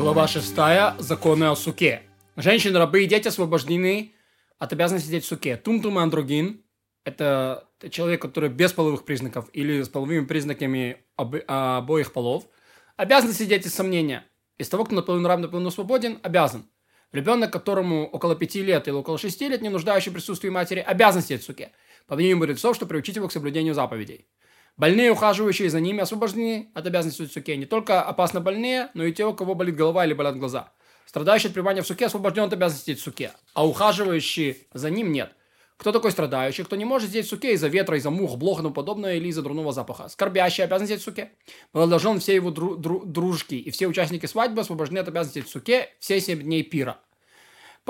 Глава 6. Законы о суке. Женщины, рабы и дети освобождены от обязанности сидеть в суке. Тумтум андрогин – это человек, который без половых признаков или с половыми признаками об, обоих полов, обязан сидеть из сомнения. Из того, кто наполовину раб, наполовину свободен, обязан. Ребенок, которому около пяти лет или около шести лет, не нуждающий в присутствии матери, обязан сидеть в суке. По мнению мудрецов, что приучить его к соблюдению заповедей. Больные, ухаживающие за ними, освобождены от обязанности суке. Не только опасно больные, но и те, у кого болит голова или болят глаза. Страдающий от пребывания в суке освобожден от обязанности в суке, а ухаживающий за ним нет. Кто такой страдающий? Кто не может сидеть в суке из-за ветра, из-за мух, блох и тому подобное, или из-за дурного запаха? Скорбящий обязан сидеть в суке. Молодожен все его дру- дру- дружки и все участники свадьбы освобождены от обязанности в суке все семь дней пира.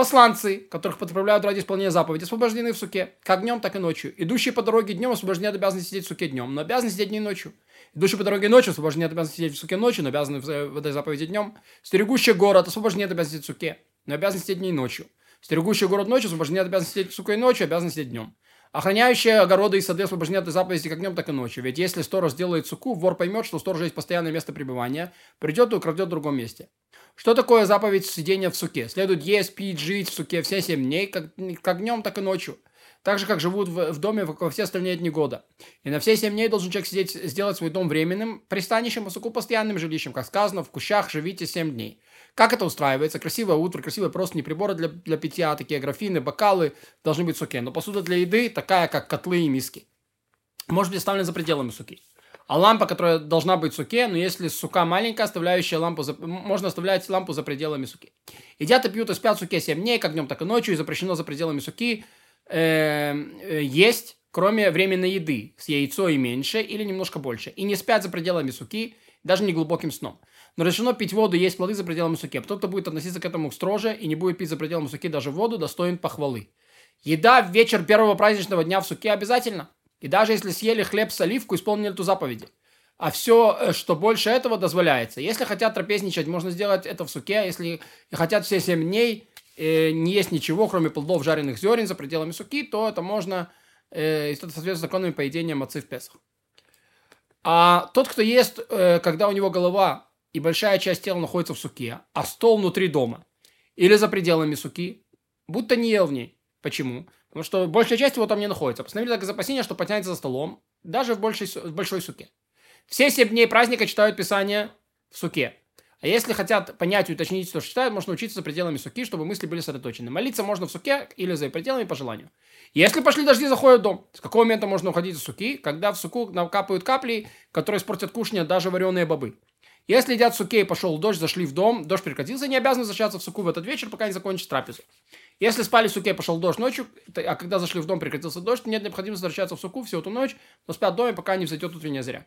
Посланцы, которых подправляют ради исполнения заповеди, освобождены в суке, как днем, так и ночью. Идущие по дороге днем освобождены от обязанности сидеть в суке днем, но обязаны сидеть и ночью. Идущие по дороге ночью освобождены от обязанности сидеть в суке ночью, но обязаны в этой заповеди днем. Стерегущие город освобождены от обязанности сидеть в суке, но обязаны сидеть и ночью. Стерегущие город ночью освобождены от обязанности сидеть в суке ночью, обязаны сидеть днем. Охраняющие огороды и сады освобождены от заповеди как днем, так и ночью. Ведь если сторож делает суку, вор поймет, что у сторожа есть постоянное место пребывания, придет и украдет в другом месте. Что такое заповедь сидения в суке? Следует есть, пить, жить в суке все семь дней, как, как днем, так и ночью. Так же, как живут в, в доме во все остальные дни года. И на все семь дней должен человек сидеть, сделать свой дом временным пристанищем, а суку постоянным жилищем. Как сказано, в кущах живите семь дней. Как это устраивается? Красивое утро, красивые просто не приборы для, для питья, такие графины, бокалы должны быть в суке. Но посуда для еды такая, как котлы и миски. Может быть оставлена за пределами суки. А лампа, которая должна быть в суке, но если сука маленькая, оставляющая лампу, за... можно оставлять лампу за пределами суки. Едят и пьют и спят в суке 7 дней, как днем, так и ночью, и запрещено за пределами суки э, э, есть, кроме временной еды, с яйцо и меньше, или немножко больше. И не спят за пределами суки, даже не глубоким сном. Но разрешено пить воду и есть плоды за пределами суки. Кто-то будет относиться к этому строже и не будет пить за пределами суки даже воду, достоин похвалы. Еда в вечер первого праздничного дня в суке обязательно. И даже если съели хлеб с оливку, исполнили эту заповедь. А все, э, что больше этого, дозволяется. Если хотят трапезничать, можно сделать это в суке. Если хотят все 7 дней э, не есть ничего, кроме плодов жареных зерен за пределами суки, то это можно, э, это соответствует законам поведения мацы в Песах. А тот, кто ест, э, когда у него голова и большая часть тела находится в суке, а стол внутри дома или за пределами суки, будто не ел в ней. Почему? Потому что большая часть его там не находится. Постановили так из опасения, что потянется за столом, даже в большой, в большой суке. Все семь дней праздника читают Писание в суке. А если хотят понять и уточнить, что читают, можно учиться за пределами суки, чтобы мысли были сосредоточены. Молиться можно в суке или за пределами по желанию. Если пошли дожди, заходят в дом. С какого момента можно уходить из суки? Когда в суку накапают капли, которые испортят кушня даже вареные бобы. Если едят в суке и пошел дождь, зашли в дом, дождь прекратился, не обязаны возвращаться в суку в этот вечер, пока не закончится трапезу. Если спали в суке, пошел дождь ночью, а когда зашли в дом, прекратился дождь, нет необходимости возвращаться в суку всю эту ночь, но спят в доме, пока не взойдет утренняя заря.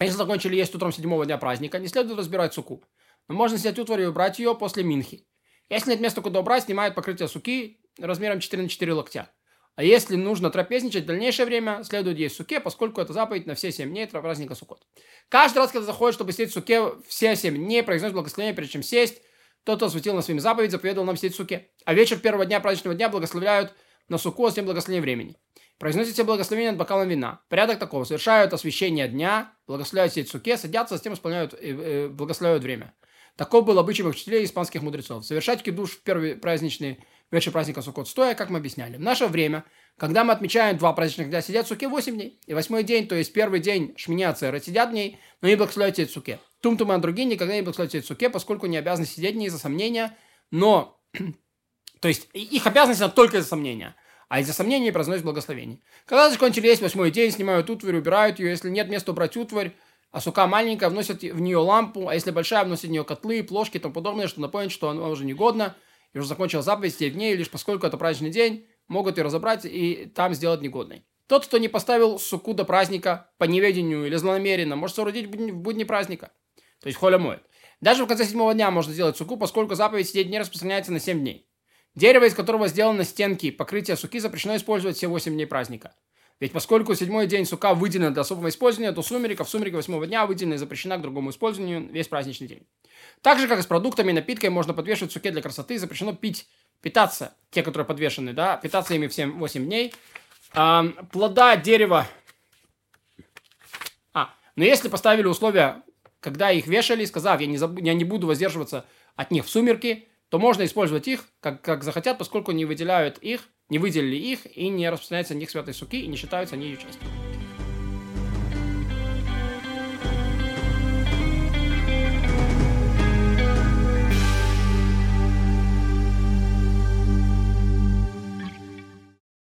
Если закончили есть утром седьмого дня праздника, не следует разбирать суку. Но можно снять утварь и убрать ее после минхи. Если нет места, куда убрать, снимают покрытие суки размером 4 на 4 локтя. А если нужно трапезничать в дальнейшее время, следует есть суке, поскольку это заповедь на все 7 дней праздника Суккот. Каждый раз, когда заходит, чтобы сидеть в суке, все 7 дней произносит благословение, прежде чем сесть. Тот, кто осветил на своим заповедь, заповедовал нам сидеть в суке. А вечер первого дня праздничного дня благословляют на суку с тем благословением времени. Произносят все благословения над бокалом вина. Порядок такого. Совершают освящение дня, благословляют суке, садятся, затем исполняют, э, э, благословляют время. Таков был обычай учителей и испанских мудрецов. Совершать кидуш в первый праздничный вечер праздника Суккот стоя, как мы объясняли. В наше время, когда мы отмечаем два праздничных дня, сидят в суке 8 дней. И восьмой день, то есть первый день шмини ацера, сидят дней, но не благословляют суке. Тум-тум и другие никогда не благословляют суке, поскольку не обязаны сидеть не из-за сомнения, но... то есть их обязанность только из-за сомнения а из-за сомнений произносят благословение. Когда закончили есть восьмой день, снимают утварь, убирают ее. Если нет места убрать утварь, а сука маленькая, вносят в нее лампу, а если большая, вносят в нее котлы, плошки и тому подобное, что напомнит, что она уже негодна, и уже закончила заповедь 7 дней, лишь поскольку это праздничный день, могут ее разобрать и там сделать негодной. Тот, кто не поставил суку до праздника по неведению или злонамеренно, может соорудить в будни праздника. То есть холя моет. Даже в конце седьмого дня можно сделать суку, поскольку заповедь сидеть не распространяется на 7 дней. Дерево, из которого сделаны стенки покрытия суки, запрещено использовать все 8 дней праздника. Ведь поскольку седьмой день сука выделен для особого использования, то сумерека в сумерке восьмого дня выделена и запрещена к другому использованию весь праздничный день. Так же, как и с продуктами и напитками, можно подвешивать суке для красоты, запрещено пить, питаться, те, которые подвешены, да, питаться ими в 7-8 дней. А, плода дерева... А, но если поставили условия когда их вешали, сказав, я не, заб... я не буду воздерживаться от них в сумерки, то можно использовать их, как, как захотят, поскольку не выделяют их, не выделили их и не распространяются на них святой суки и не считаются они ее частью.